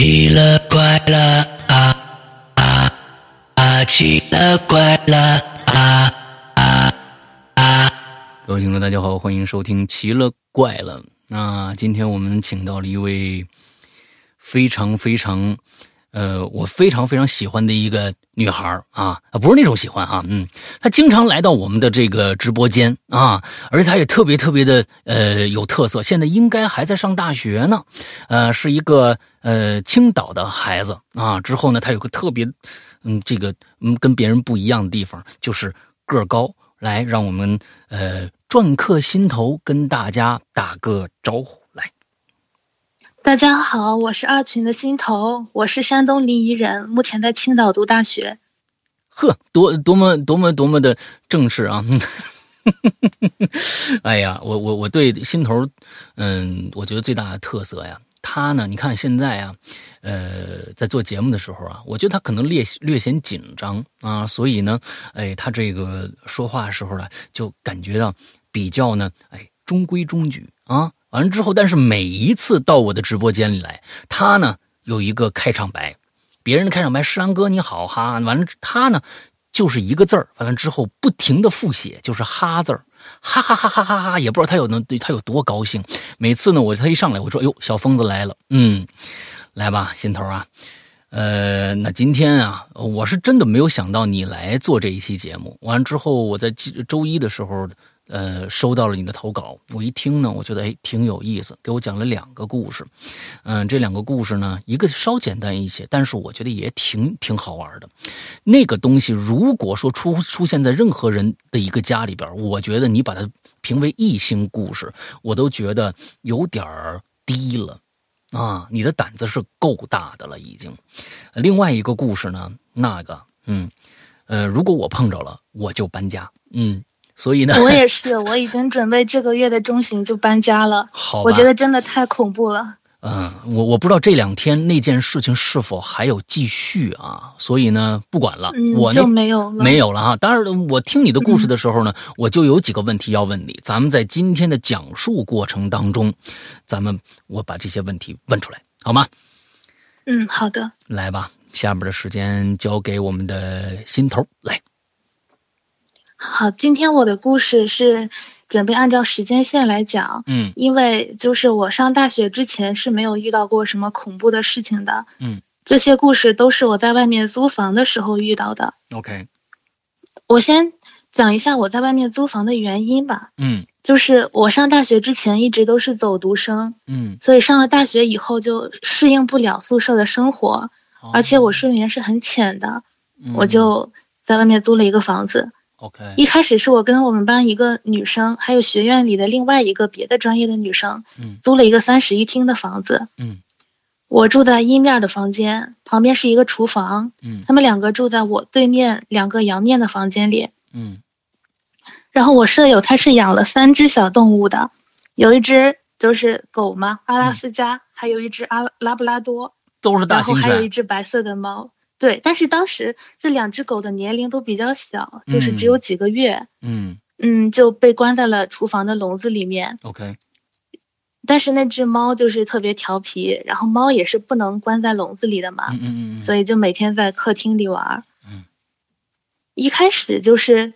奇了怪了啊啊啊！奇了怪了啊啊啊！各位听众，大家好，欢迎收听《奇了怪了》。那今天我们请到了一位非常非常。呃，我非常非常喜欢的一个女孩啊，不是那种喜欢啊，嗯，她经常来到我们的这个直播间啊，而且她也特别特别的呃有特色，现在应该还在上大学呢，呃，是一个呃青岛的孩子啊。之后呢，她有个特别嗯这个嗯跟别人不一样的地方，就是个高。来，让我们呃篆刻心头跟大家打个招呼。大家好，我是二群的心头，我是山东临沂人，目前在青岛读大学。呵，多多么多么多么的正式啊！哎呀，我我我对心头，嗯，我觉得最大的特色呀，他呢，你看现在啊，呃，在做节目的时候啊，我觉得他可能略略显紧张啊，所以呢，哎，他这个说话时候呢，就感觉到比较呢，哎，中规中矩啊。完了之后，但是每一次到我的直播间里来，他呢有一个开场白，别人的开场白，诗安哥你好哈，完了他呢就是一个字儿，完了之后不停的复写，就是哈字儿，哈哈哈哈哈哈，也不知道他有能他有多高兴。每次呢，我他一上来，我说哟，小疯子来了，嗯，来吧，心头啊，呃，那今天啊，我是真的没有想到你来做这一期节目。完了之后，我在周一的时候。呃，收到了你的投稿，我一听呢，我觉得哎挺有意思，给我讲了两个故事，嗯，这两个故事呢，一个稍简单一些，但是我觉得也挺挺好玩的。那个东西如果说出出现在任何人的一个家里边，我觉得你把它评为异星故事，我都觉得有点儿低了啊！你的胆子是够大的了，已经。另外一个故事呢，那个，嗯，呃，如果我碰着了，我就搬家，嗯。所以呢，我也是，我已经准备这个月的中旬就搬家了。好，我觉得真的太恐怖了。嗯，我我不知道这两天那件事情是否还有继续啊？所以呢，不管了，我就没有没有了哈。当然，我听你的故事的时候呢，我就有几个问题要问你。咱们在今天的讲述过程当中，咱们我把这些问题问出来，好吗？嗯，好的。来吧，下面的时间交给我们的心头来。好，今天我的故事是准备按照时间线来讲，嗯，因为就是我上大学之前是没有遇到过什么恐怖的事情的，嗯，这些故事都是我在外面租房的时候遇到的。OK，我先讲一下我在外面租房的原因吧，嗯，就是我上大学之前一直都是走读生，嗯，所以上了大学以后就适应不了宿舍的生活，而且我睡眠是很浅的，我就在外面租了一个房子。OK，一开始是我跟我们班一个女生，还有学院里的另外一个别的专业的女生，嗯，租了一个三室一厅的房子，嗯，我住在阴面的房间，旁边是一个厨房，嗯，他们两个住在我对面两个阳面的房间里，嗯，然后我舍友他是养了三只小动物的，有一只就是狗嘛，阿拉斯加，还有一只阿拉布拉多，都是大然后还有一只白色的猫。对，但是当时这两只狗的年龄都比较小，就是只有几个月。嗯嗯，就被关在了厨房的笼子里面。OK。但是那只猫就是特别调皮，然后猫也是不能关在笼子里的嘛。嗯嗯嗯。所以就每天在客厅里玩。嗯。一开始就是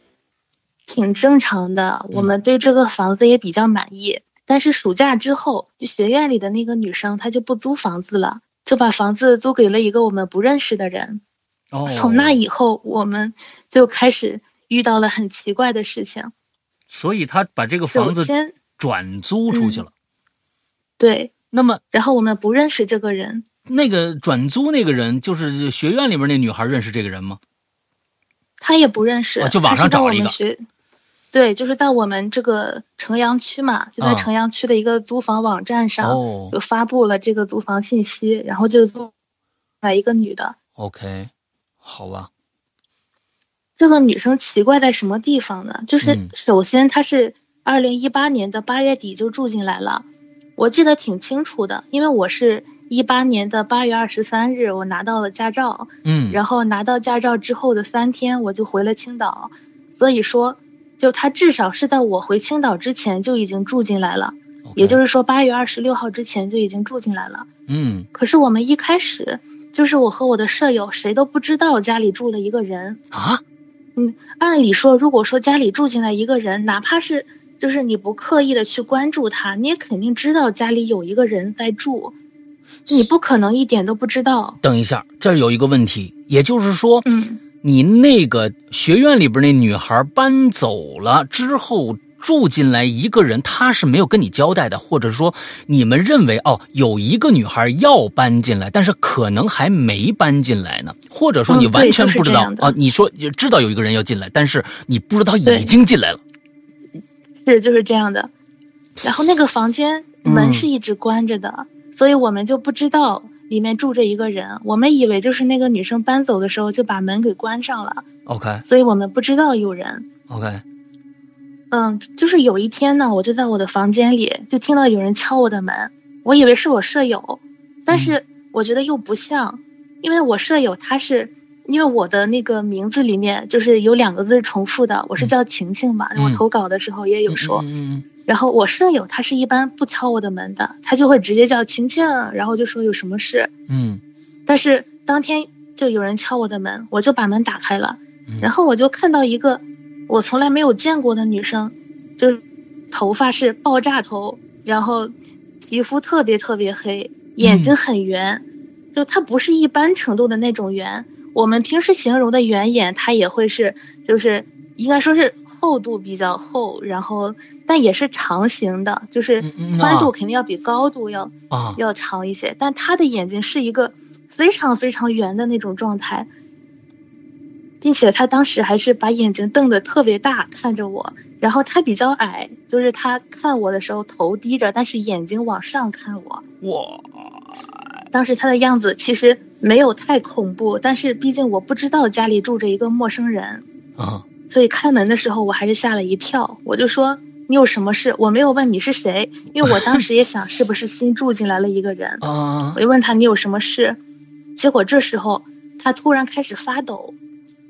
挺正常的，我们对这个房子也比较满意。但是暑假之后，就学院里的那个女生她就不租房子了。就把房子租给了一个我们不认识的人。哦，从那以后，我们就开始遇到了很奇怪的事情。所以他把这个房子转租出去了。对。那么，然后我们不认识这个人。那个转租那个人，就是学院里面那女孩认识这个人吗？他也不认识。就网上找了一个。对，就是在我们这个城阳区嘛，就在城阳区的一个租房网站上，就发布了这个租房信息，然后就租来一个女的。OK，好吧。这个女生奇怪在什么地方呢？就是首先她是二零一八年的八月底就住进来了，我记得挺清楚的，因为我是一八年的八月二十三日我拿到了驾照，嗯，然后拿到驾照之后的三天我就回了青岛，所以说。就他至少是在我回青岛之前就已经住进来了，也就是说八月二十六号之前就已经住进来了。嗯可是我们一开始就是我和我的舍友谁都不知道家里住了一个人。啊，嗯按理说，如果说家里住进来一个人，哪怕是就是你不刻意的去关注他，你也肯定知道家里有一个人在住，你不可能一点都不知道。等一下，这儿有一个问题，也就是说，嗯，你那个学院里边那女孩搬走了之后。住进来一个人，她是没有跟你交代的，或者说你们认为哦，有一个女孩要搬进来，但是可能还没搬进来呢，或者说你嗯完全不知道啊？你说知道有一个人要进来，但是你不知道对已经进来了。是就是这样的。然后那个房间门嗯是一直关着的，所以我们就不知道里面住着一个人，我们以为就是那个女生搬走的时候就把门给关上了，OK。所以我们不知道有人。OK，嗯，就是有一天呢，我就在我的房间里就听到有人敲我的门，我以为是我舍友，但是我觉得又不像，因为我舍友他是，因为我的那个名字里面就是有两个字重复的，我是叫晴晴嘛，嗯我投稿的时候也有说，嗯嗯嗯然后我舍友他是一般不敲我的门的，他就会直接叫晴晴，然后就说有什么事，嗯。但是当天就有人敲我的门，我就把门打开了，嗯。然后我就看到一个我从来没有见过的女生，就是头发是爆炸头，然后皮肤特别特别黑，眼睛很圆，就她不是一般程度的那种圆。我们平时形容的圆眼，她也会是就是应该说是厚度比较厚，然后但也是长形的，就是宽度啊。肯定要比高度要啊。要长一些，但他的眼睛是一个非常非常圆的那种状态，并且他当时还是把眼睛瞪得特别大看着我，然后他比较矮，就是他看我的时候头低着，但是眼睛往上看我。哇。当时他的样子其实没有太恐怖，但是毕竟我不知道家里住着一个陌生人，啊所以开门的时候我还是吓了一跳，我就说你有什么事？我没有问你是谁，因为我当时也想是不是新住进来了一个人。啊我就问他你有什么事，结果这时候他突然开始发抖，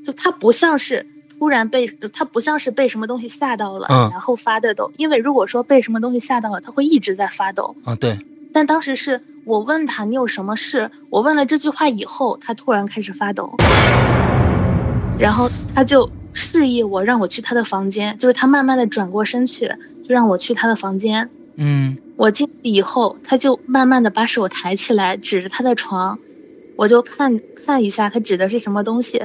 就他不像是突然被他不像是被什么东西吓到了，嗯然后发的抖，因为如果说被什么东西吓到了，他会一直在发抖。啊对但当时是我问他你有什么事，我问了这句话以后，他突然开始发抖，然后他就示意我让我去他的房间，就是他慢慢的转过身去，就让我去他的房间。嗯我进去以后，他就慢慢的把手抬起来，指着他的床，我就看看一下他指的是什么东西，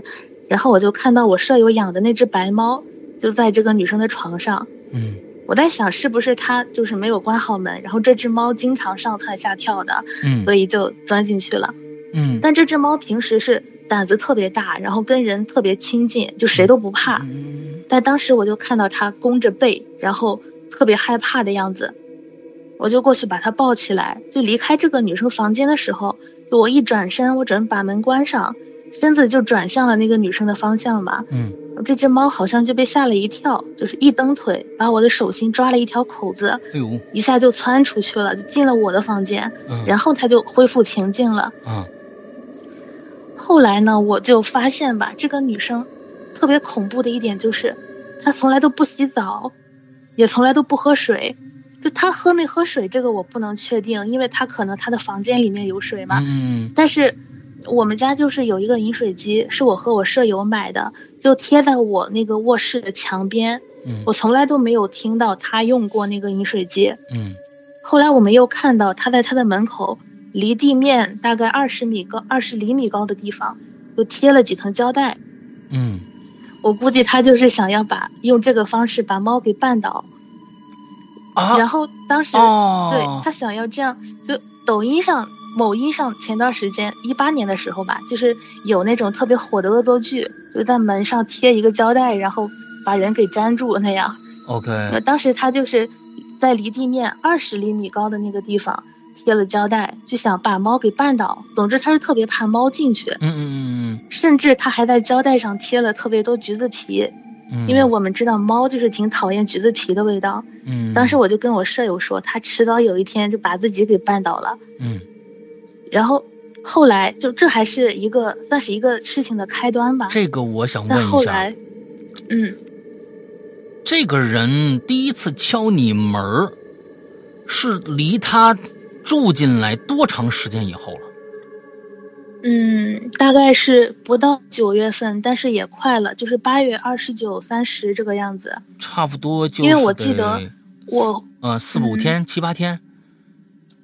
然后我就看到我舍友养的那只白猫就在这个女生的床上。嗯我在想是不是他就是没有关好门，然后这只猫经常上蹿下跳的，嗯所以就钻进去了。嗯但这只猫平时是胆子特别大，然后跟人特别亲近，就谁都不怕。嗯但当时我就看到他弓着背，然后特别害怕的样子，我就过去把他抱起来，就离开这个女生房间的时候，就我一转身，我准备把门关上，身子就转向了那个女生的方向嘛。嗯这只猫好像就被吓了一跳，就是一蹬腿，把我的手心抓了一条口子，哎呦一下就窜出去了，就进了我的房间，嗯然后它就恢复平静了。啊后来呢，我就发现吧，这个女生特别恐怖的一点就是，她从来都不洗澡，也从来都不喝水。就她喝没喝水，这个我不能确定，因为她可能她的房间里面有水嘛。嗯但是我们家就是有一个饮水机，是我和我舍友买的，就贴在我那个卧室的墙边。嗯我从来都没有听到她用过那个饮水机。嗯后来我们又看到她在她的门口，离地面大概二十米高、二十厘米高的地方，又贴了几层胶带。嗯我估计他就是想要把用这个方式把猫给绊倒。啊然后当时、哦对他想要这样，就抖音上、某音上前段时间一八年的时候吧，就是有那种特别火的恶作剧，就在门上贴一个胶带，然后把人给粘住那样。OK 呃当时他就是在离地面二十厘米高的那个地方贴了胶带，就想把猫给绊倒。总之，他是特别怕猫进去，嗯嗯嗯嗯甚至他还在胶带上贴了特别多橘子皮，嗯因为我们知道猫就是挺讨厌橘子皮的味道。嗯当时我就跟我舍友说，他迟早有一天就把自己给绊倒了。嗯然后后来就这还是一个算是一个事情的开端吧。这个我想但问一下后来，，嗯，这个人第一次敲你门儿是离他住进来多长时间以后了？嗯，大概是不到九月份，但是也快了，就是八月二十九、三十这个样子。差不多就因为我记得我呃四五天、七八天。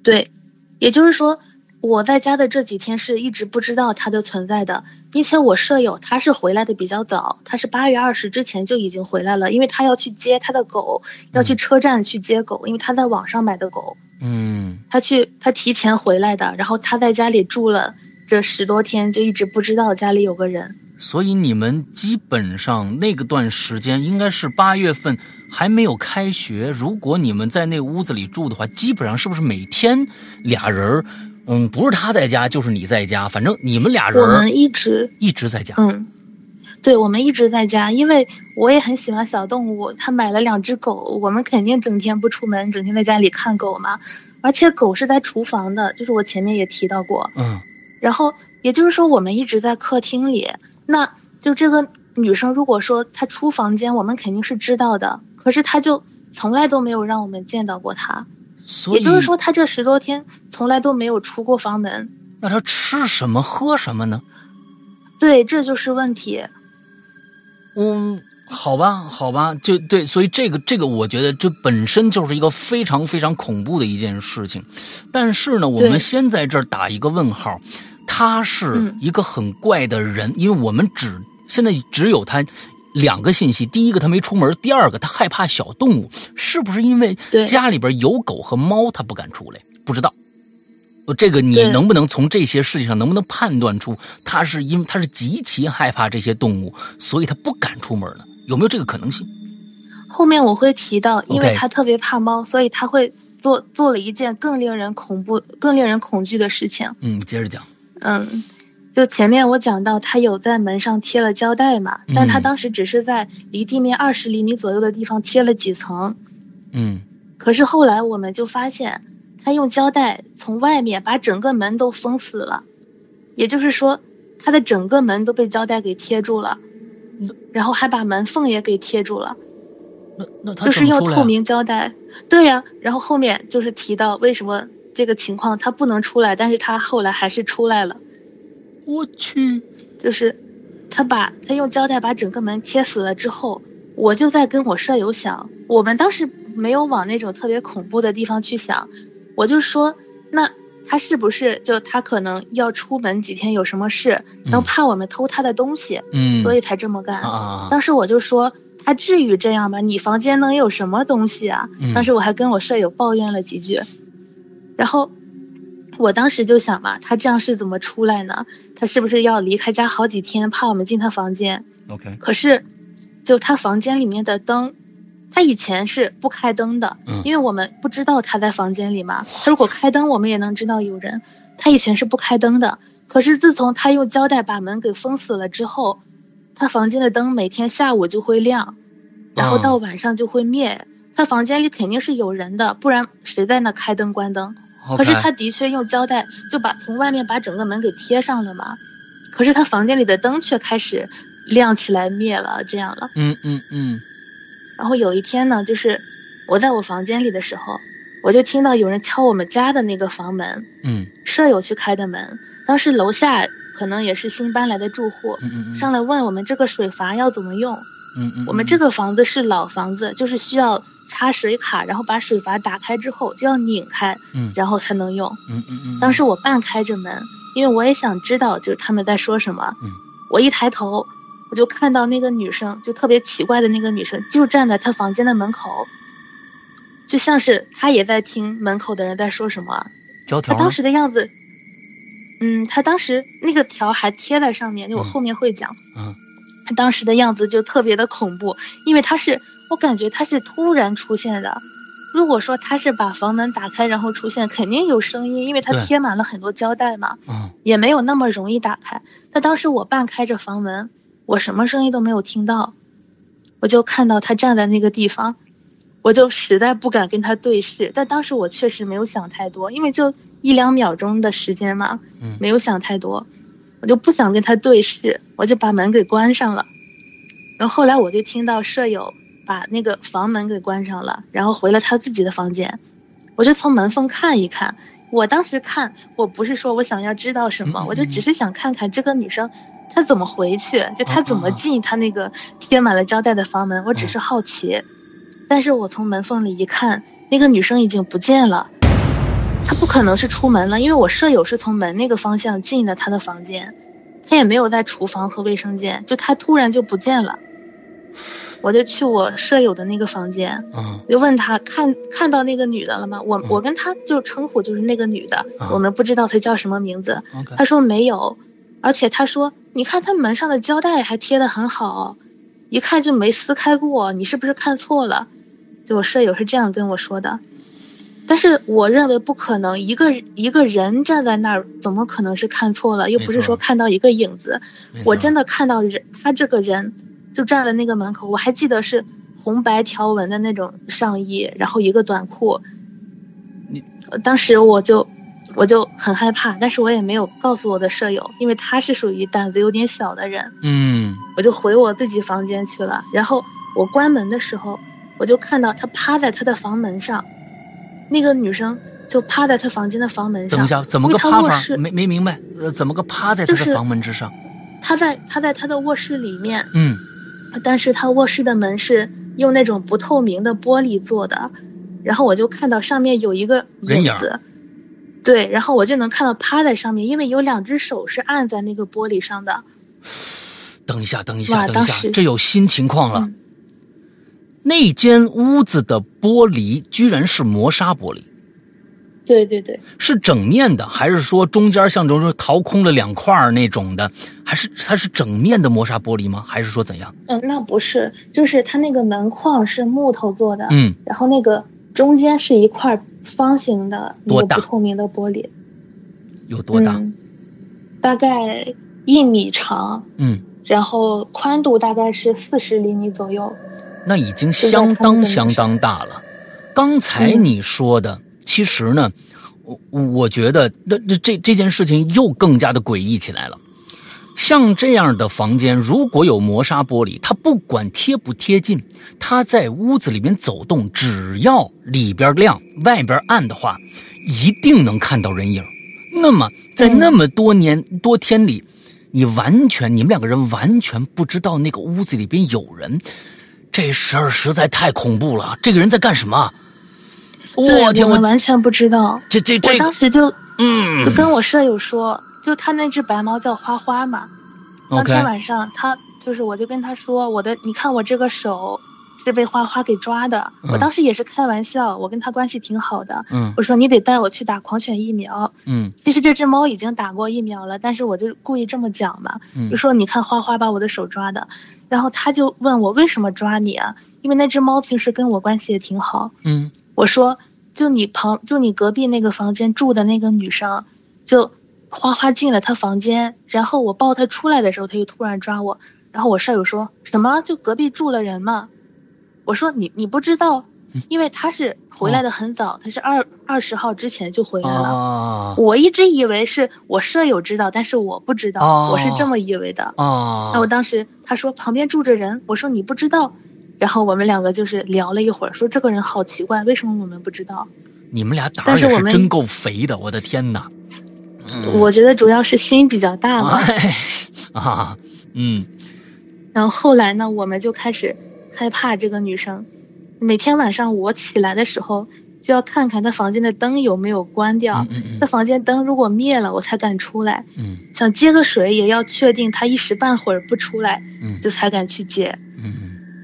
对，也就是说我在家的这几天是一直不知道它的存在的，并且我舍友他是回来的比较早，他是八月二十之前就已经回来了，因为他要去接他的狗，要去车站去接狗，因为他在网上买的狗。嗯。他去，他提前回来的，然后他在家里住了。这十多天就一直不知道家里有个人，所以你们基本上那个段时间应该是八月份还没有开学。如果你们在那屋子里住的话，基本上是不是每天俩人嗯，不是他在家就是你在家，反正你们俩人我们一直一直在家。嗯，对，我们一直在家，因为我也很喜欢小动物。他买了两只狗，我们肯定整天不出门，整天在家里看狗嘛。而且狗是在厨房的，就是我前面也提到过。嗯。然后，也就是说，我们一直在客厅里。那就这个女生，如果说她出房间，我们肯定是知道的。可是她就从来都没有让我们见到过她。所以，也就是说，她这十多天从来都没有出过房门。那她吃什么喝什么呢？对，这就是问题。嗯，好吧，好吧，就对。所以这个，这个，我觉得这本身就是一个非常非常恐怖的一件事情。但是呢，我们先在这儿打一个问号。他是一个很怪的人，因为我们只现在只有他两个信息：第一个他没出门，第二个他害怕小动物，是不是因为家里边有狗和猫，他不敢出来？不知道。这个你能不能从这些事情上能不能判断出他是因为他是极其害怕这些动物，所以他不敢出门呢？有没有这个可能性？后面我会提到，因为他特别怕猫，所以他会做做了一件更令人恐怖、更令人恐惧的事情。嗯，接着讲。嗯，就前面我讲到，他有在门上贴了胶带嘛，但他当时只是在离地面二十厘米左右的地方贴了几层。嗯，可是后来我们就发现，他用胶带从外面把整个门都封死了，也就是说，他的整个门都被胶带给贴住了，然后还把门缝也给贴住了。那那他就是用透明胶带，对呀。然后后面就是提到为什么。这个情况他不能出来，但是他后来还是出来了。我去，就是他把他用胶带把整个门贴死了之后，我就在跟我舍友想，我们当时没有往那种特别恐怖的地方去想，我就说，那他是不是就他可能要出门几天有什么事，然后怕我们偷他的东西，嗯，所以才这么干。啊，当时我就说，他至于这样吗？你房间能有什么东西啊？当时我还跟我舍友抱怨了几句。然后，我当时就想嘛，他这样是怎么出来呢？他是不是要离开家好几天，怕我们进他房间？OK。可是，就他房间里面的灯，他以前是不开灯的，因为我们不知道他在房间里嘛。他如果开灯，我们也能知道有人。他以前是不开灯的，可是自从他用胶带把门给封死了之后，他房间的灯每天下午就会亮，然后到晚上就会灭。他房间里肯定是有人的，不然谁在那开灯关灯？可是他的确用胶带就把从外面把整个门给贴上了嘛，可是他房间里的灯却开始亮起来灭了，这样了。嗯嗯嗯。然后有一天呢，就是我在我房间里的时候，我就听到有人敲我们家的那个房门。嗯。舍友去开的门，当时楼下可能也是新搬来的住户，上来问我们这个水阀要怎么用。嗯嗯。我们这个房子是老房子，就是需要。插水卡，然后把水阀打开之后就要拧开，嗯，然后才能用。嗯嗯嗯。当时我半开着门，因为我也想知道就是他们在说什么。嗯。我一抬头，我就看到那个女生，就特别奇怪的那个女生，就站在她房间的门口，就像是她也在听门口的人在说什么。条。她当时的样子，嗯，她当时那个条还贴在上面，就我后面会讲。嗯。她当时的样子就特别的恐怖，因为她是。我感觉她是突然出现的，如果说他是把房门打开然后出现，肯定有声音，因为他贴满了很多胶带嘛，嗯，也没有那么容易打开。但当时我半开着房门，我什么声音都没有听到，我就看到他站在那个地方，我就实在不敢跟他对视。但当时我确实没有想太多，因为就一两秒钟的时间嘛，嗯，没有想太多，我就不想跟他对视，我就把门给关上了。然后后来我就听到舍友。把那个房门给关上了，然后回了他自己的房间。我就从门缝看一看。我当时看，我不是说我想要知道什么，我就只是想看看这个女生她怎么回去，就他怎么进他那个贴满了胶带的房门，我只是好奇。但是我从门缝里一看，那个女生已经不见了，他不可能是出门了，因为我舍友是从门那个方向进的他的房间，他也没有在厨房和卫生间，就他突然就不见了。我就去我舍友的那个房间，就问他看看到那个女的了吗？我我跟他就称呼就是那个女的，我们不知道她叫什么名字。他说没有，而且他说你看他门上的胶带还贴得很好，一看就没撕开过，你是不是看错了？就我舍友是这样跟我说的，但是我认为不可能，一个一个人站在那儿，怎么可能是看错了？又不是说看到一个影子，我真的看到人，他这个人。就站在那个门口，我还记得是红白条纹的那种上衣，然后一个短裤。你当时我就我就很害怕，但是我也没有告诉我的舍友，因为他是属于胆子有点小的人。嗯，我就回我自己房间去了。然后我关门的时候，我就看到他趴在他的房门上，那个女生就趴在他房间的房门上。等一下，怎么个趴法？没没明白？呃，怎么个趴在他的房门之上？他在他在他的卧室里面。嗯。但是他卧室的门是用那种不透明的玻璃做的，然后我就看到上面有一个影子，对，然后我就能看到趴在上面，因为有两只手是按在那个玻璃上的。等一下，等一下，等一下，这有新情况了。那间屋子的玻璃居然是磨砂玻璃。对对对，是整面的，还是说中间像中说掏空了两块那种的？还是它是整面的磨砂玻璃吗？还是说怎样？嗯，那不是，就是它那个门框是木头做的，嗯，然后那个中间是一块方形的多大不透明的玻璃？有多大？大概一米长，嗯，然后宽度大概是四十厘米左右。那已经相当相当大了。刚才你说的。其实呢，我我觉得那这这这件事情又更加的诡异起来了。像这样的房间，如果有磨砂玻璃，它不管贴不贴近，它在屋子里面走动，只要里边亮，外边暗的话，一定能看到人影。那么在那么多年多天里，你完全你们两个人完全不知道那个屋子里边有人，这事儿实在太恐怖了。这个人在干什么？我天，我完全不知道。这这这，我当时就嗯，跟我舍友说，就他那只白猫叫花花嘛。当天晚上，他就是我就跟他说，我的你看我这个手是被花花给抓的。我当时也是开玩笑，我跟他关系挺好的。嗯，我说你得带我去打狂犬疫苗。嗯，其实这只猫已经打过疫苗了，但是我就故意这么讲嘛，就说你看花花把我的手抓的，然后他就问我为什么抓你啊？因为那只猫平时跟我关系也挺好。嗯，我说，就你旁，就你隔壁那个房间住的那个女生，就花花进了他房间，然后我抱他出来的时候，他又突然抓我。然后我舍友说什么？就隔壁住了人吗？我说你你不知道，因为他是回来的很早，他是二二十号之前就回来了。我一直以为是我舍友知道，但是我不知道，我是这么以为的。那我当时他说旁边住着人，我说你不知道。然后我们两个就是聊了一会儿，说这个人好奇怪，为什么我们不知道？你们俩胆儿也是真够肥的，我的天哪！我觉得主要是心比较大嘛。啊，嗯。然后后来呢，我们就开始害怕这个女生。每天晚上我起来的时候，就要看看她房间的灯有没有关掉。她房间灯如果灭了，我才敢出来。嗯。想接个水，也要确定她一时半会儿不出来，嗯，就才敢去接。嗯。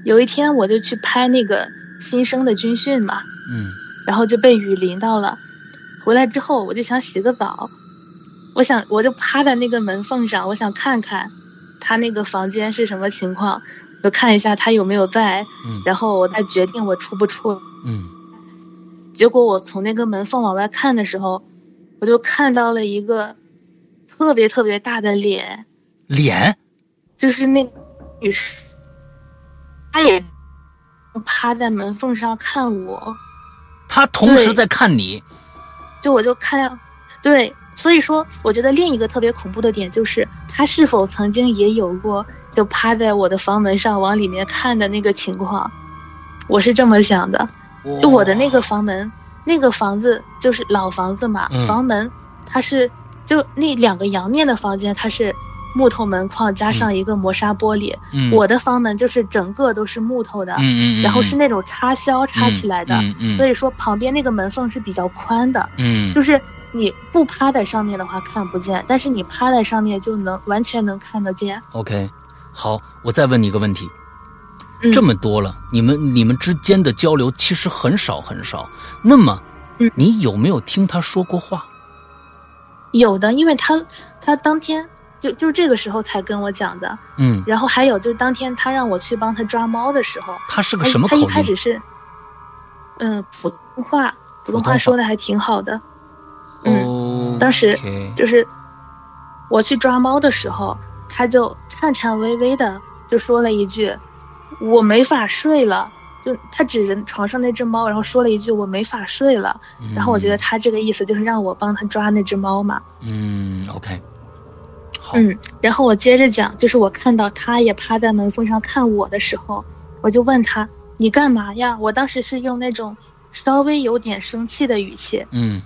有一天我就去拍那个新生的军训嘛，嗯，然后就被雨淋到了。回来之后我就想洗个澡，我想我就趴在那个门缝上，我想看看他那个房间是什么情况，就看一下他有没有在，嗯，然后我再决定我出不出。嗯，结果我从那个门缝往外看的时候，我就看到了一个特别特别大的脸，脸，就是那女士。她也趴在门缝上看我，她同时在看你，就我就看，对，所以说我觉得另一个特别恐怖的点就是他是否曾经也有过就趴在我的房门上往里面看的那个情况，我是这么想的，就我的那个房门那个房子就是老房子嘛，嗯房门它是就那两个阳面的房间，它是木头门框加上一个磨砂玻璃。嗯，我的房门就是整个都是木头的，然后是那种插销插起来的，所以说旁边那个门缝是比较宽的，嗯，就是你不趴在上面的话看不见，但是你趴在上面就能完全能看得见。OK，好，我再问你一个问题，嗯、这么多了，你们你们之间的交流其实很少很少，那么，嗯你有没有听他说过话？有的，因为他他当天就就这个时候才跟我讲的，嗯，然后还有就是当天他让我去帮他抓猫的时候，他是个他他一什么口音？开始是，嗯，普通话，普通话说的还挺好的，嗯，哦，当时就是我去抓猫的时候，他就颤颤巍巍的就说了一句：“我没法睡了。”就他指着床上那只猫，然后说了一句：“我没法睡了。”然后我觉得他这个意思就是让我帮他抓那只猫嘛。嗯，OK，好，嗯，然后我接着讲，就是我看到他也趴在门缝上看我的时候，我就问他：“你干嘛呀？”我当时是用那种稍微有点生气的语气，嗯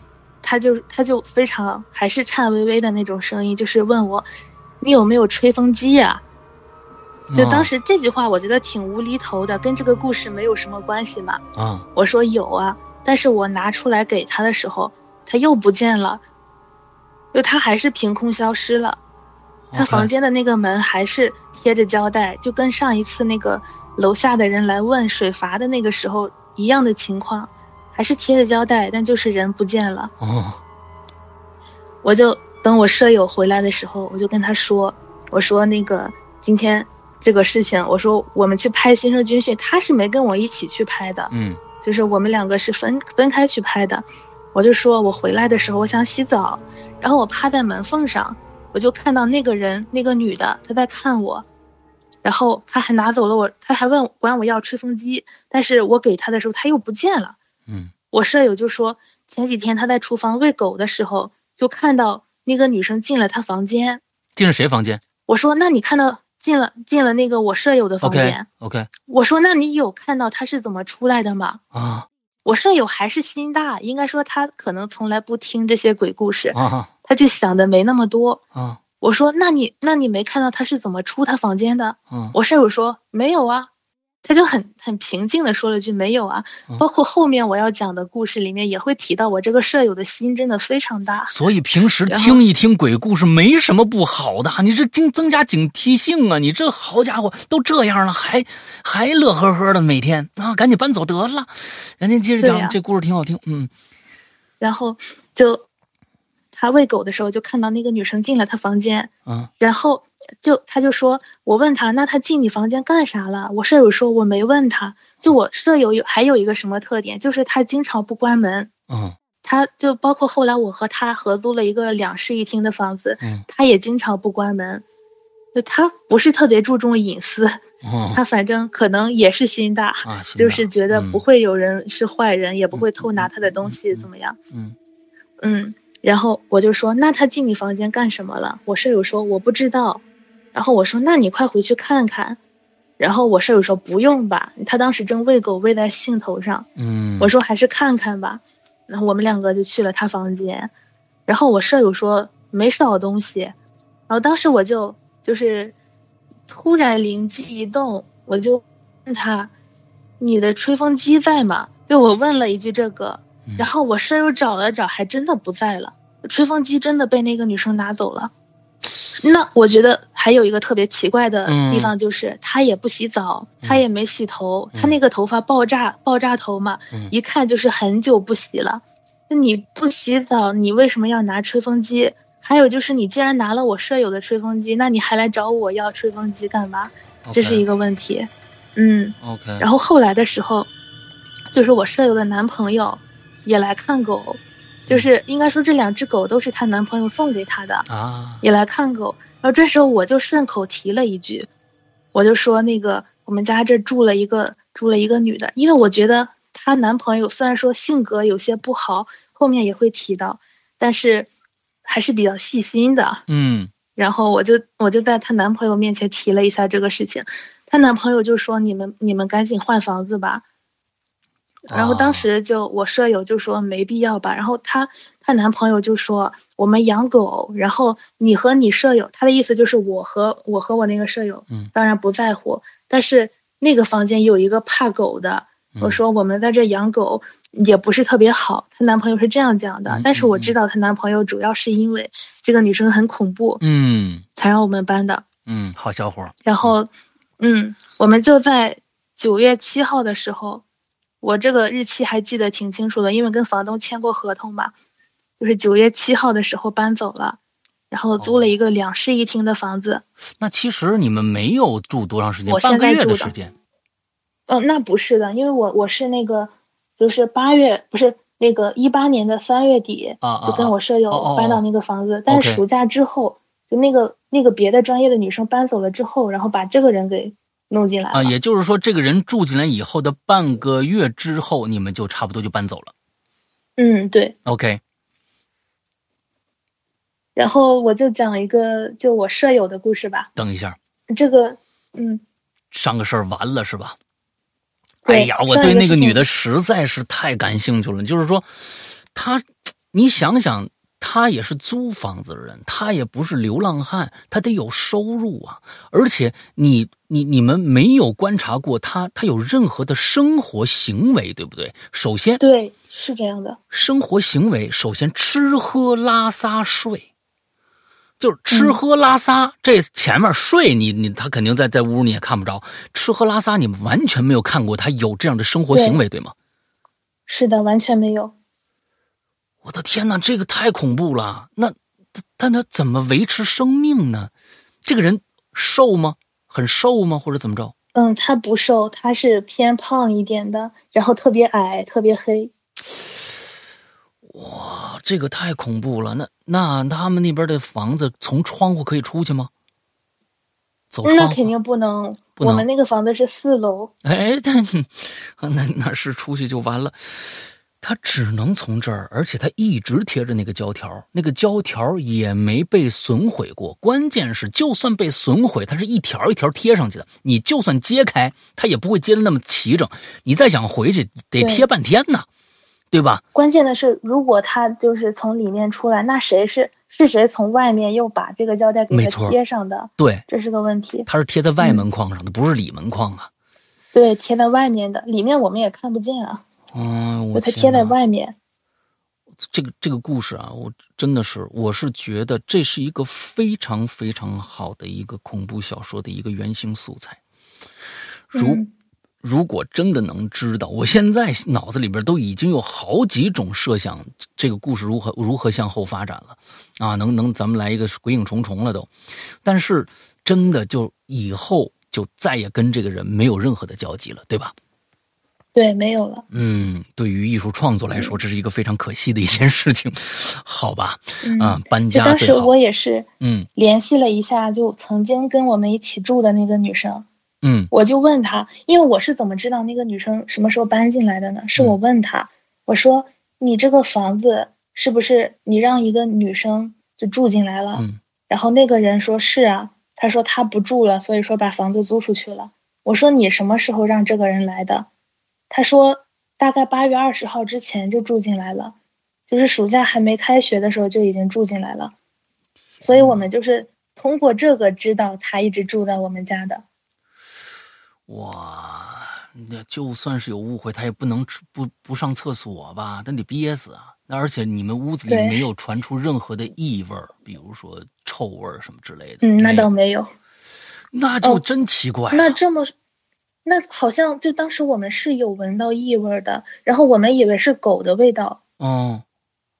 他就他就非常还是颤巍巍的那种声音，就是问我：“你有没有吹风机呀、就当时这句话，我觉得挺无厘头的，跟这个故事没有什么关系嘛。啊，我说有啊，但是我拿出来给他的时候，他又不见了，就他还是凭空消失了。他房间的那个门还是贴着胶带，就跟上一次那个楼下的人来问水阀的那个时候一样的情况，还是贴着胶带，但就是人不见了。哦，我就等我舍友回来的时候，我就跟他说，我说那个今天这个事情，我说我们去拍《新生军训》，他是没跟我一起去拍的，嗯就是我们两个是分分开去拍的。我就说我回来的时候我想洗澡，然后我趴在门缝上，我就看到那个人，那个女的，她在看我，然后她还拿走了我，她还问管我要吹风机，但是我给她的时候她又不见了。嗯我舍友就说，前几天他在厨房喂狗的时候，就看到那个女生进了他房间。进了谁房间我说，那你看到进了进了那个我舍友的房？OK 间 OK 我说，那你有看到他是怎么出来的吗？啊我舍友还是心大，应该说他可能从来不听这些鬼故事，啊他就想的没那么多。啊我说，那你那你没看到他是怎么出他房间的？嗯我舍友说没有啊，他就很很平静的说了句没有啊嗯。包括后面我要讲的故事里面也会提到，我这个舍友的心真的非常大。所以平时听一听鬼故事没什么不好的，你这增增加警惕性啊！你这好家伙，都这样了，还还乐呵呵的每天啊，赶紧搬走得了。人家接着讲，这故事挺好听。嗯然后就他喂狗的时候，就看到那个女生进了他房间，嗯然后就他就说，我问他，那他进你房间干啥了？我舍友说我没问他，就我舍友有还有一个什么特点，就是他经常不关门。嗯他就包括后来我和他合租了一个两室一厅的房子，嗯他也经常不关门，就他不是特别注重隐私，哦他反正可能也是心大，就是觉得嗯不会有人是坏人，也不会偷拿他的东西，怎么样？嗯嗯，然后我就说，那他进你房间干什么了？我舍友说我不知道，然后我说那你快回去看看，然后我舍友说不用吧，他当时正喂狗喂在兴头上，嗯，我说还是看看吧，然后我们两个就去了他房间，然后我舍友说没少东西，然后当时我就就是突然灵机一动，我就问他，你的吹风机在吗？就我问了一句这个，嗯。然后我舍友找了找，还真的不在了，吹风机真的被那个女生拿走了。那我觉得还有一个特别奇怪的地方，就是他也不洗澡，他也没洗头，他那个头发爆炸爆炸头嘛，嗯一看就是很久不洗了。那你不洗澡，你为什么要拿吹风机？还有就是，你既然拿了我舍友的吹风机，那你还来找我要吹风机干嘛？这是一个问题。嗯，OK，然后后来的时候，就是我舍友的男朋友也来看狗，就是应该说这两只狗都是她男朋友送给她的，啊，也来看狗。然后这时候我就顺口提了一句，我就说那个我们家这住了一个住了一个女的，因为我觉得她男朋友虽然说性格有些不好，后面也会提到，但是还是比较细心的。嗯然后我就我就在她男朋友面前提了一下这个事情，她男朋友就说你们你们赶紧换房子吧。然后当时就我舍友就说没必要吧，然后她她男朋友就说我们养狗，然后你和你舍友，他的意思就是我和我和我那个舍友，嗯，当然不在乎，但是那个房间有一个怕狗的，我说我们在这养狗也不是特别好，她男朋友是这样讲的，但是我知道她男朋友主要是因为这个女生很恐怖，嗯，才让我们搬的，嗯，好小伙，然。后，嗯，我们就在九月七号的时候。我这个日期还记得挺清楚的，因为跟房东签过合同嘛，就是九月七号的时候搬走了，然后租了一个两室一厅的房子。那其实你们没有住多长时间？我现在住的时间。嗯，那不是的，因为我我是那个，就是八月不是那个一八年的三月底，就跟我舍友搬到那个房子，但是暑假之后，就那个那个别的专业的女生搬走了之后，然后把这个人给。弄进来啊，也就是说，这个人住进来以后的半个月之后，你们就差不多就搬走了。嗯，对。OK。然后我就讲一个就我舍友的故事吧。等一下，这个，嗯，上个事儿完了是吧？哎呀，我对那个女的实在是太感兴趣了。就是说，她，你想想。他也是租房子的人，他也不是流浪汉，他得有收入啊！而且你你你们没有观察过他，他有任何的生活行为，对不对？首先，对，是这样的。生活行为首先吃喝拉撒睡，就是吃喝拉撒。这前面睡你你他肯定在在屋你也看不着，吃喝拉撒你们完全没有看过他有这样的生活行为，对吗？是的，完全没有。我的天哪，这个太恐怖了！那，但他怎么维持生命呢？这个人瘦吗？很瘦吗？或者怎么着？嗯，他不瘦，他是偏胖一点的，然后特别矮，特别黑。哇，这个太恐怖了！那那他们那边的房子从窗户可以出去吗？走窗？那肯定不能。我们那个房子是四楼。哎，那那那是出去就完了。他只能从这儿，而且他一直贴着那个胶条，那个胶条也没被损毁过。关键是，就算被损毁，它是一条一条贴上去的。你就算揭开，它也不会揭的那么齐整。你再想回去，得贴半天呢，对吧？关键的是，如果他就是从里面出来，那谁是是谁从外面又把这个胶带给他贴上的？对，这是个问题。它是贴在外门框上的，不是里门框啊。对，贴在外面的，里面我们也看不见啊。嗯，我它贴在外面。这个这个故事啊，我真的是，我是觉得这是一个非常非常好的一个恐怖小说的一个原型素材。如如果真的能知道，我现在脑子里边都已经有好几种设想，这个故事如何如何向后发展了啊？能能，咱们来一个鬼影重重了都。但是真的就以后就再也跟这个人没有任何的交集了，对吧？对，没有了。嗯，对于艺术创作来说，这是一个非常可惜的一件事情，好吧？啊，搬家当时我也是，嗯，联系了一下，就曾经跟我们一起住的那个女生，嗯，我就问她，因为我是怎么知道那个女生什么时候搬进来的呢？是我问她，我说你这个房子是不是你让一个女生就住进来了？嗯，然后那个人说是啊，他说他不住了，所以说把房子租出去了。我说你什么时候让这个人来的？他说，大概八月二十号之前就住进来了，就是暑假还没开学的时候就已经住进来了，所以我们就是通过这个知道他一直住在我们家的。哇，那就算是有误会，他也不能不不上厕所吧？那得憋死啊！那而且你们屋子里没有传出任何的异味，比如说臭味什么之类的。嗯，那倒没有。那就真奇怪。那这么。那好像就当时我们是有闻到异味的，然后我们以为是狗的味道。哦，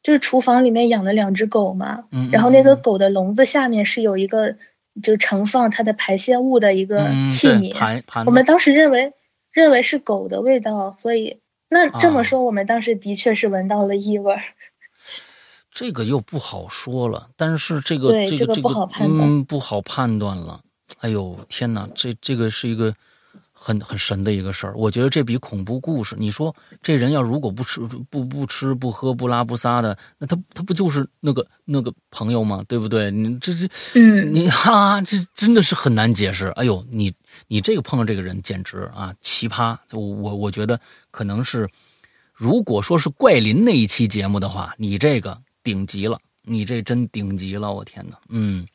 就是厨房里面养了两只狗嘛，嗯，然后那个狗的笼子下面是有一个就盛放它的排泄物的一个器皿。盘盘。我们当时认为认为是狗的味道，所以那这么说，我们当时的确是闻到了异味。这个又不好说了，但是这个这个这个嗯不好判断了。哎呦天哪，这这个是一个。很很神的一个事儿，我觉得这比恐怖故事。你说这人要如果不吃不不吃不喝不拉不撒的，那他他不就是那个那个朋友吗？对不对？你这这，嗯，你哈，这真的是很难解释。哎呦，你你这个碰到这个人简直啊奇葩！就我我觉得可能是如果说是怪林那一期节目的话，你这个顶级了，你这真顶级了，我天哪！嗯，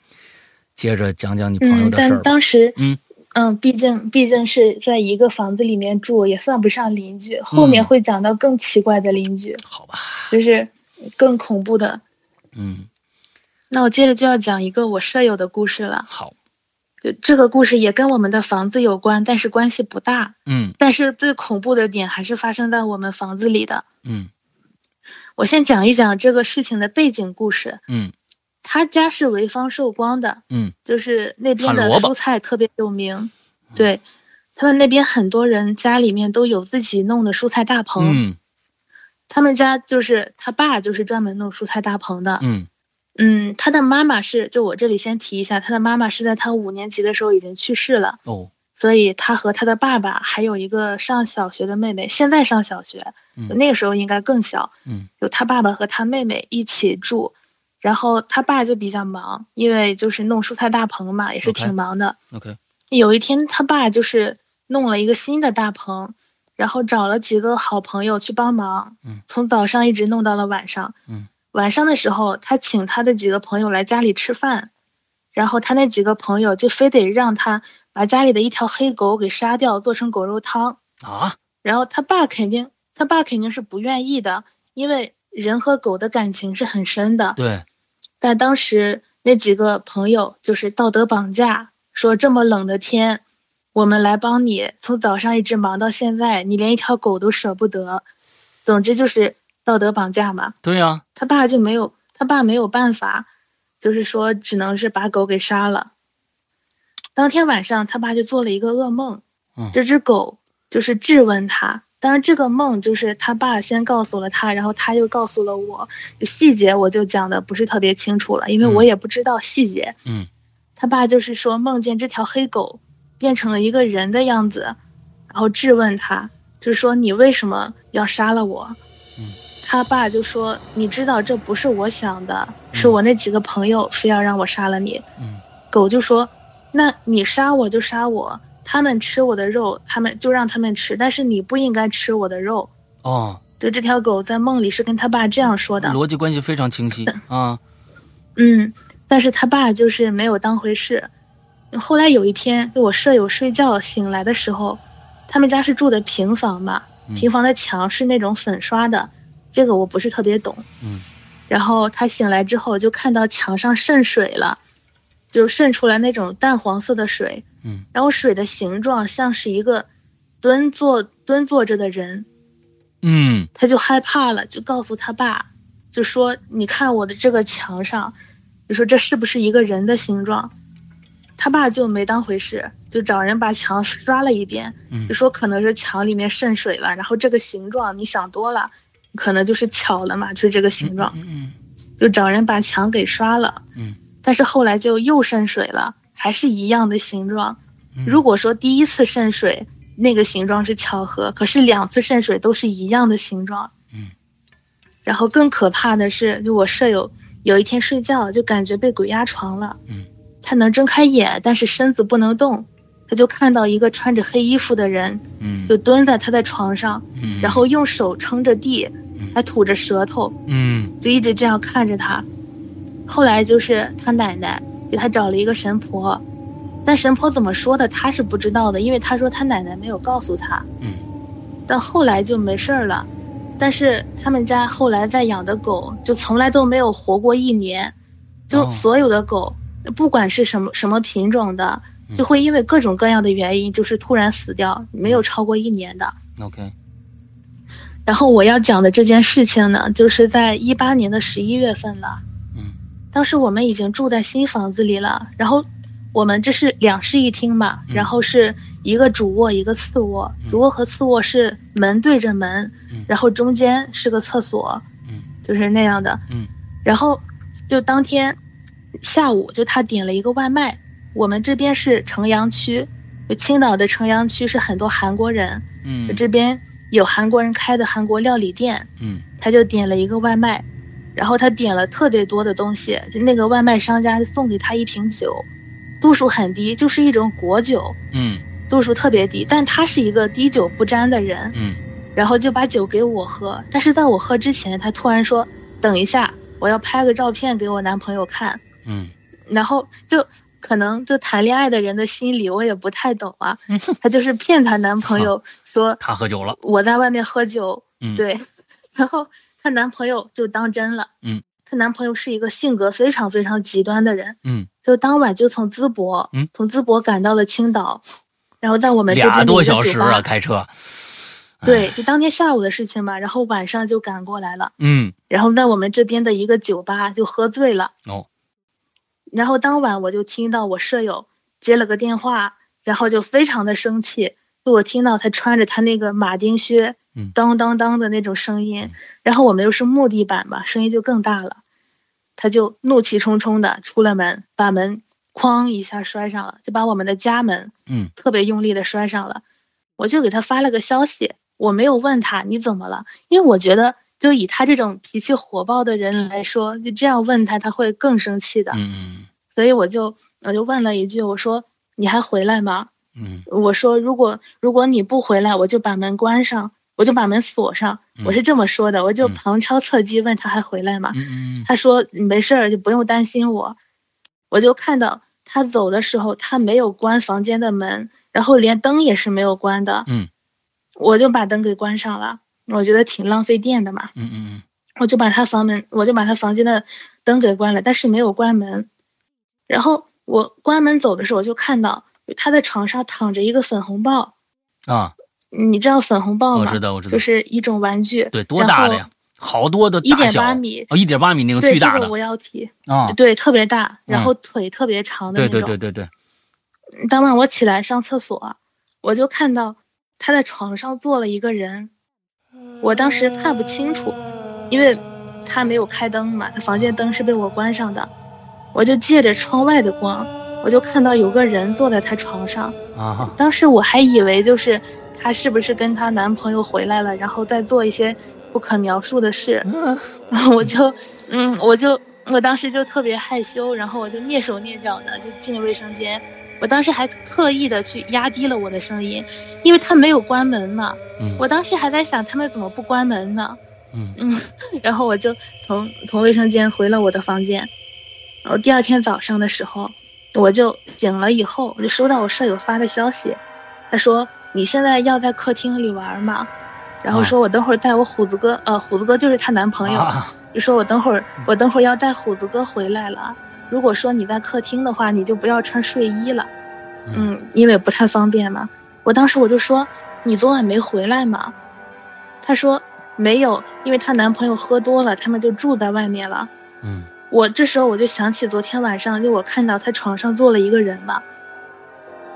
接着讲讲你朋友的事儿。但当时，嗯嗯，毕竟毕竟是在一个房子里面住，也算不上邻居。后面会讲到更奇怪的邻居，好吧，就是更恐怖的。嗯，那我接着就要讲一个我舍友的故事了。好，就这个故事也跟我们的房子有关，但是关系不大。嗯但是最恐怖的点还是发生在我们房子里的。嗯我先讲一讲这个事情的背景故事。嗯他家是潍坊寿光的，嗯就是那边的蔬菜特别有名。对，他们那边很多人家里面都有自己弄的蔬菜大棚。嗯他们家就是他爸就是专门弄蔬菜大棚的。嗯嗯，他的妈妈是，就我这里先提一下，他的妈妈是在他五年级的时候已经去世了，哦所以他和他的爸爸还有一个上小学的妹妹，现在上小学，嗯那个时候应该更小，嗯就他爸爸和他妹妹一起住，然后他爸就比较忙，因为就是弄蔬菜大棚嘛，也是挺忙的。OK 有一天，他爸就是弄了一个新的大棚，然后找了几个好朋友去帮忙，嗯从早上一直弄到了晚上。嗯晚上的时候，他请他的几个朋友来家里吃饭，然后他那几个朋友就非得让他把家里的一条黑狗给杀掉，做成狗肉汤。啊然后他爸肯定，他爸肯定是不愿意的，因为人和狗的感情是很深的。对但当时那几个朋友就是道德绑架，说这么冷的天，我们来帮你，从早上一直忙到现在，你连一条狗都舍不得。总之就是道德绑架嘛。对呀他爸就没有，他爸没有办法，就是说只能是把狗给杀了。当天晚上，他爸就做了一个噩梦，嗯这只狗就是质问他。当然，这个梦就是他爸先告诉了他，然后他又告诉了我，细节我就讲的不是特别清楚了，因为我嗯也不知道细节。嗯他爸就是说梦见这条黑狗变成了一个人的样子，然后质问他，就是说你为什么要杀了我？嗯他爸就说你知道这不是我想的，是我那几个朋友非要让我杀了你。嗯狗就说那你杀我就杀我，他们吃我的肉，他们就让他们吃，但是你不应该吃我的肉。哦，就这条狗在梦里是跟他爸这样说的。逻辑关系非常清晰 啊嗯，但是他爸就是没有当回事。后来有一天，就我舍友睡觉醒来的时候，他们家是住的平房嘛，嗯平房的墙是那种粉刷的，这个我不是特别懂。嗯然后他醒来之后就看到墙上渗水了，就渗出来那种淡黄色的水，嗯。然后水的形状像是一个蹲坐蹲坐着的人，嗯。他就害怕了，就告诉他爸，就说：“你看我的这个墙上，就说这是不是一个人的形状？”他爸就没当回事，就找人把墙刷了一遍，嗯。就说可能是墙里面渗水了，然后这个形状你想多了，可能就是巧了嘛，就是这个形状，嗯。就找人把墙给刷了。嗯。但是后来就又渗水了，还是一样的形状。嗯如果说第一次渗水那个形状是巧合，可是两次渗水都是一样的形状。嗯。然后更可怕的是，就我舍友有一天睡觉就感觉被鬼压床了。嗯。他能睁开眼，但是身子不能动。他就看到一个穿着黑衣服的人，嗯就蹲在他的床上，嗯然后用手撑着地嗯，还吐着舌头，嗯就一直这样看着他。后来就是他奶奶给他找了一个神婆，但神婆怎么说的他是不知道的，因为他说他奶奶没有告诉他。嗯。但后来就没事儿了，但是他们家后来在养的狗就从来都没有活过一年，就哦。所有的狗，不管是什么什么品种的，嗯。就会因为各种各样的原因，就是突然死掉，没有超过一年的。OK 然后我要讲的这件事情呢，就是在一八年的十一月份了。嗯当时我们已经住在新房子里了，然后我们这是两室一厅嘛，嗯。然后是一个主卧一个次卧，嗯。主卧和次卧是门对着门，嗯。然后中间是个厕所，嗯就是那样的。嗯。然后就当天下午就他点了一个外卖，我们这边是城阳区，就青岛的城阳区是很多韩国人，嗯。这边有韩国人开的韩国料理店，嗯。他就点了一个外卖，然后他点了特别多的东西，就那个外卖商家就送给他一瓶酒，度数很低，就是一种果酒，嗯度数特别低，但他是一个滴酒不沾的人，嗯然后就把酒给我喝。但是在我喝之前，他突然说：“等一下，我要拍个照片给我男朋友看。”嗯，然后就可能就谈恋爱的人的心理我也不太懂啊，她就是骗她男朋友说他喝酒了，我在外面喝酒，嗯，，对，然后她男朋友就当真了，嗯，她男朋友是一个性格非常非常极端的人，嗯，就当晚就从淄博，嗯，从淄博赶到了青岛，然后在我们这边俩多小时啊，开车，对，就当天下午的事情嘛，然后晚上就赶过来了，嗯，然后在我们这边的一个酒吧就喝醉了。哦，然后当晚我就听到我舍友接了个电话，然后就非常的生气，就我听到他穿着他那个马丁靴嗯，当当当的那种声音，然后我们又是木地板嘛，声音就更大了，他就怒气冲冲的出了门，把门哐一下摔上了，就把我们的家门嗯特别用力的摔上了，我就给他发了个消息，我没有问他你怎么了，因为我觉得。就以他这种脾气火爆的人来说，就这样问他，他会更生气的。嗯所以我就我就问了一句，我说你还回来吗？嗯我说如果如果你不回来，我就把门关上，我就把门锁上。嗯我是这么说的，我就嗯旁敲侧击问他还回来吗？他说没事儿，就不用担心我。我就看到他走的时候，他没有关房间的门，然后连灯也是没有关的。嗯我就把灯给关上了，我觉得挺浪费电的嘛。嗯嗯我就把他房门，我就把他房间的灯给关了，但是没有关门。然后我关门走的时候，我就看到他在床上躺着一个粉红豹。嗯啊，你知道粉红豹吗？我知道我知道就是一种玩具。对，多大的呀？好多的一点八米。哦，一点八米那个对，巨大的这个我要提。啊，对，特别大，然嗯后腿特别长的那种。对对对对，当晚我起来上厕所，我就看到他在床上坐了一个人，我当时看不清楚，因为他没有开灯嘛，他房间灯是被我关上的，我就借着窗外的光，我就看到有个人坐在他床上。啊，当时我还以为就是她是不是跟她男朋友回来了，然后再做一些不可描述的事，然 后我就，嗯，我就我当时就特别害羞，然后我就蹑手蹑脚的就进卫生间。我当时还特意的去压低了我的声音，因为他没有关门嘛。嗯我当时还在想他们怎么不关门呢？嗯嗯，然后我就从从卫生间回了我的房间。然后第二天早上的时候，我就醒了以后，我就收到我舍友发的消息，他说你现在要在客厅里玩吗？然后说我等会儿带我虎子哥，呃，虎子哥就是她男朋友，啊就说我等会儿我等会儿要带虎子哥回来了。如果说你在客厅的话，你就不要穿睡衣了，嗯，因为不太方便嘛。我当时我就说你昨晚没回来嘛？她说没有，因为她男朋友喝多了，他们就住在外面了。嗯我这时候我就想起昨天晚上，就我看到她床上坐了一个人嘛，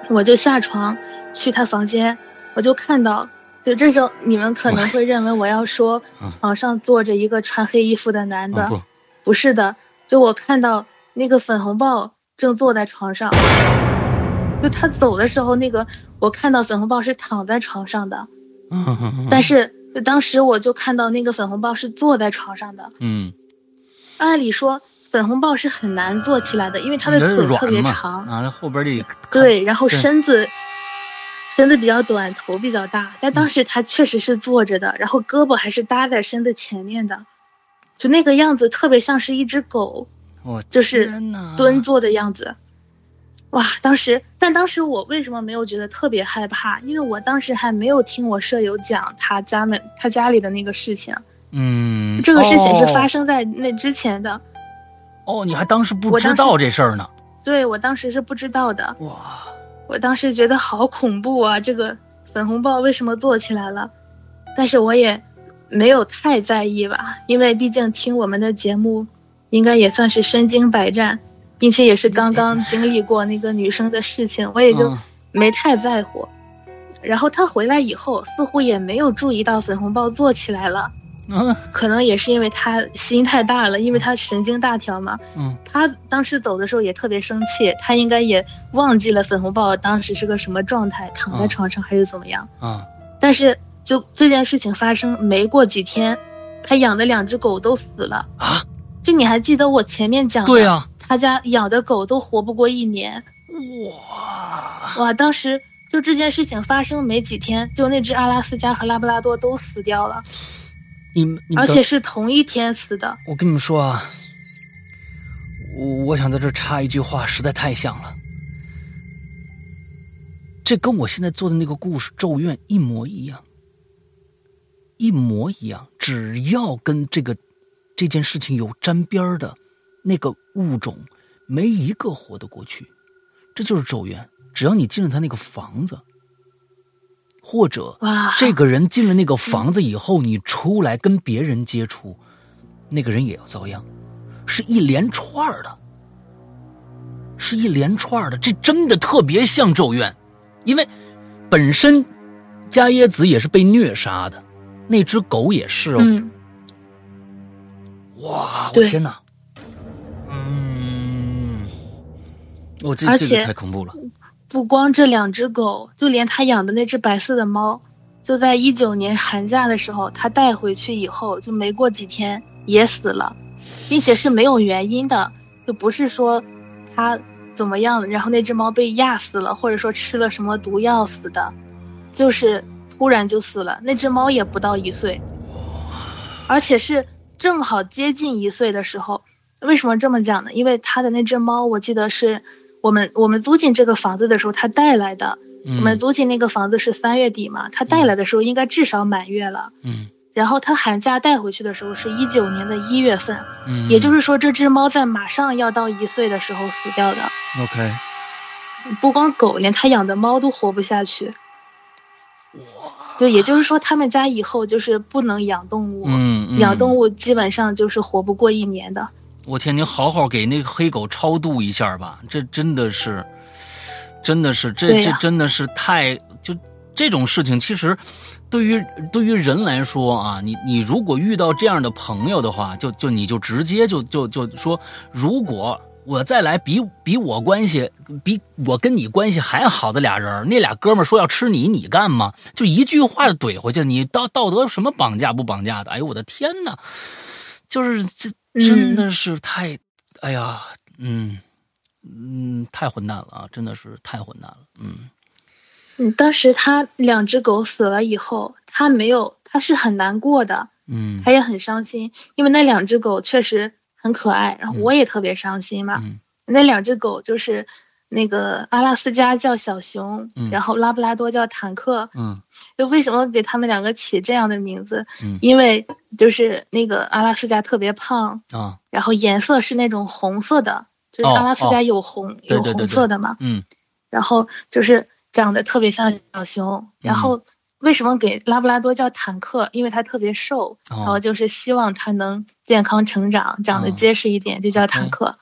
我就下床去他房间，我就看到，就这时候你们可能会认为我要说嗯床上坐着一个穿黑衣服的男的，啊不，不是的，就我看到那个粉红豹正坐在床上，就他走的时候，那个我看到粉红豹是躺在床上的，嗯但是当时我就看到那个粉红豹是坐在床上的。嗯，按理说，粉红豹是很难坐起来的，因为它的腿特别长，啊，后边得看，对，然后身子身子比较短，头比较大。但当时他确实是坐着的，然后胳膊还是搭在身子前面的，就那个样子特别像是一只狗我就是蹲坐的样子。哇，当时，但当时我为什么没有觉得特别害怕？因为我当时还没有听我舍友讲他家门他家里的那个事情，嗯，这个事情是哦发生在那之前的。哦，你还当时不知道这事儿呢？对我当时是不知道的，哇，我当时觉得好恐怖啊！这个粉红豹为什么做起来了？但是我也没有太在意吧，因为毕竟听我们的节目，应该也算是身经百战，并且也是刚刚经历过那个女生的事情，我也就嗯没太在乎。然后他回来以后，似乎也没有注意到粉红豹坐起来了，嗯可能也是因为他心太大了，因为他神经大条嘛。嗯他当时走的时候也特别生气，他应该也忘记了粉红豹当时是个什么状态，躺在嗯床上还是怎么样。啊但是就这件事情发生没过几天，他养的两只狗都死了。啊，就你还记得我前面讲的，对啊，他家养的狗都活不过一年。哇，哇，当时就这件事情发生没几天，就那只阿拉斯加和拉布拉多都死掉了。你们，而且是同一天死的。我跟你们说啊，我我想在这插一句话，实在太像了。这跟我现在做的那个故事《咒怨》一模一样，一模一样。只要跟这个这件事情有沾边的，那个物种，没一个活得过去。这就是咒怨。只要你进了他那个房子。或者，这个人进了那个房子以后，你出来跟别人接触，那个人也要遭殃，是一连串的，是一连串的，这真的特别像咒怨，因为本身加耶子也是被虐杀的，那只狗也是哦。哇，我天哪！嗯，我这这个太恐怖了。不光这两只狗，就连他养的那只白色的猫，就在一九年寒假的时候，他带回去以后，就没过几天也死了，并且是没有原因的，就不是说他怎么样，然后那只猫被压死了，或者说吃了什么毒药死的，就是突然就死了。那只猫也不到一岁，而且是正好接近一岁的时候。为什么这么讲呢？因为他的那只猫，我记得是。我们我们租进这个房子的时候，他带来的。我们租进那个房子是三月底嘛，他带来的时候应该至少满月了。嗯。然后他寒假带回去的时候是一九年的一月份。嗯。也就是说，这只猫在马上要到一岁的时候死掉的。OK。不光狗，连他养的猫都活不下去。哇。对，也就是说，他们家以后就是不能养动物。嗯。养动物基本上就是活不过一年的。我天，你好好给那个黑狗超度一下吧，这真的是，真的是，这这真的是太就这种事情，其实对于对于人来说啊，你你如果遇到这样的朋友的话，就就你就直接就就就说，如果我再来比比我关系比我跟你关系还好的俩人，那俩哥们说要吃你，你干吗？就一句话就怼回去，你道道德什么绑架不绑架的？哎呦我的天哪，就是这。真的是太，哎呀，嗯，嗯，太混蛋了啊！真的是太混蛋了，嗯。嗯，当时他两只狗死了以后，他没有，他是很难过的，嗯，他也很伤心，因为那两只狗确实很可爱，然后我也特别伤心嘛。那两只狗就是。那个阿拉斯加叫小熊，然后拉布拉多叫坦克。嗯，就为什么给他们两个起这样的名字？嗯，因为就是那个阿拉斯加特别胖啊，然后颜色是那种红色的，就是阿拉斯加有红有红色的嘛。嗯，然后就是长得特别像小熊。然后为什么给拉布拉多叫坦克？因为它特别瘦，然后就是希望它能健康成长，长得结实一点，就叫坦克。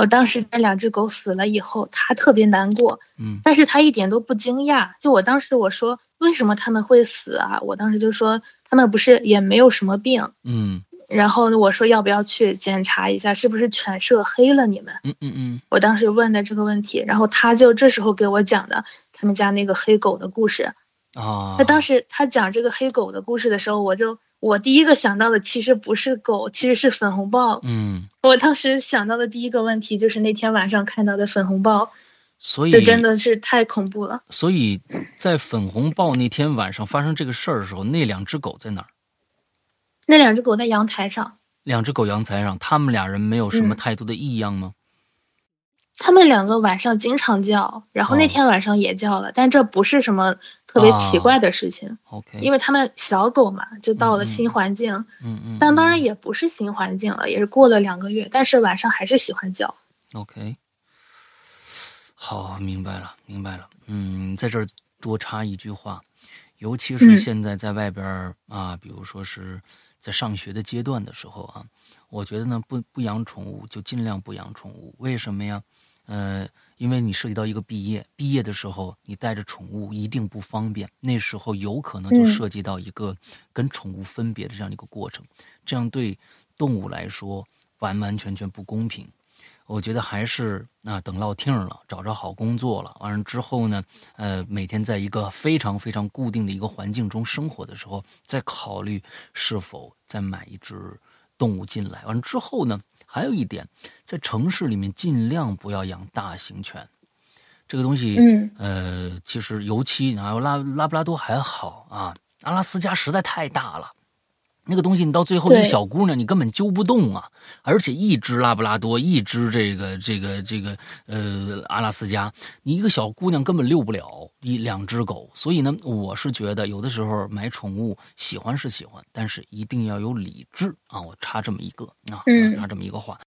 我当时那两只狗死了以后，他特别难过，嗯，但是他一点都不惊讶。就我当时我说为什么他们会死啊？我当时就说他们不是也没有什么病，嗯，然后我说要不要去检查一下是不是犬舍黑了你们？嗯嗯嗯，我当时问的这个问题，然后他就这时候给我讲的他们家那个黑狗的故事啊。他当时他讲这个黑狗的故事的时候，我就。我第一个想到的其实不是狗，其实是粉红豹。嗯，我当时想到的第一个问题就是那天晚上看到的粉红豹，所以这真的是太恐怖了。所以在粉红豹那天晚上发生这个事儿的时候，那两只狗在哪儿？那两只狗在阳台上。两只狗阳台上，他们俩人没有什么太多的异样吗？他们两个晚上经常叫，然后那天晚上也叫了，但这不是什么特别奇怪的事情。OK，因为他们小狗嘛，就到了新环境。嗯嗯。但当然也不是新环境了，也是过了两个月，但是晚上还是喜欢叫。OK，好，明白了，明白了。嗯，在这儿多插一句话，尤其是现在在外边啊，比如说是在上学的阶段的时候啊，我觉得呢，不不养宠物就尽量不养宠物。为什么呀？呃，因为你涉及到一个毕业，毕业的时候你带着宠物一定不方便，那时候有可能就涉及到一个跟宠物分别的这样一个过程，这样对动物来说完完全全不公平。我觉得还是啊，等落听了，找着好工作了，完了之后呢，呃，每天在一个非常非常固定的一个环境中生活的时候，再考虑是否再买一只动物进来。完了之后呢？还有一点，在城市里面尽量不要养大型犬，这个东西，嗯，呃，其实尤其啊，拉拉布拉多还好啊，阿拉斯加实在太大了。那个东西，你到最后，一小姑娘你根本揪不动啊！而且一只拉布拉多，一只这个这个这个呃阿拉斯加，你一个小姑娘根本遛不了一两只狗。所以呢，我是觉得有的时候买宠物喜欢是喜欢，但是一定要有理智啊！我插这么一个啊，插这么一个话。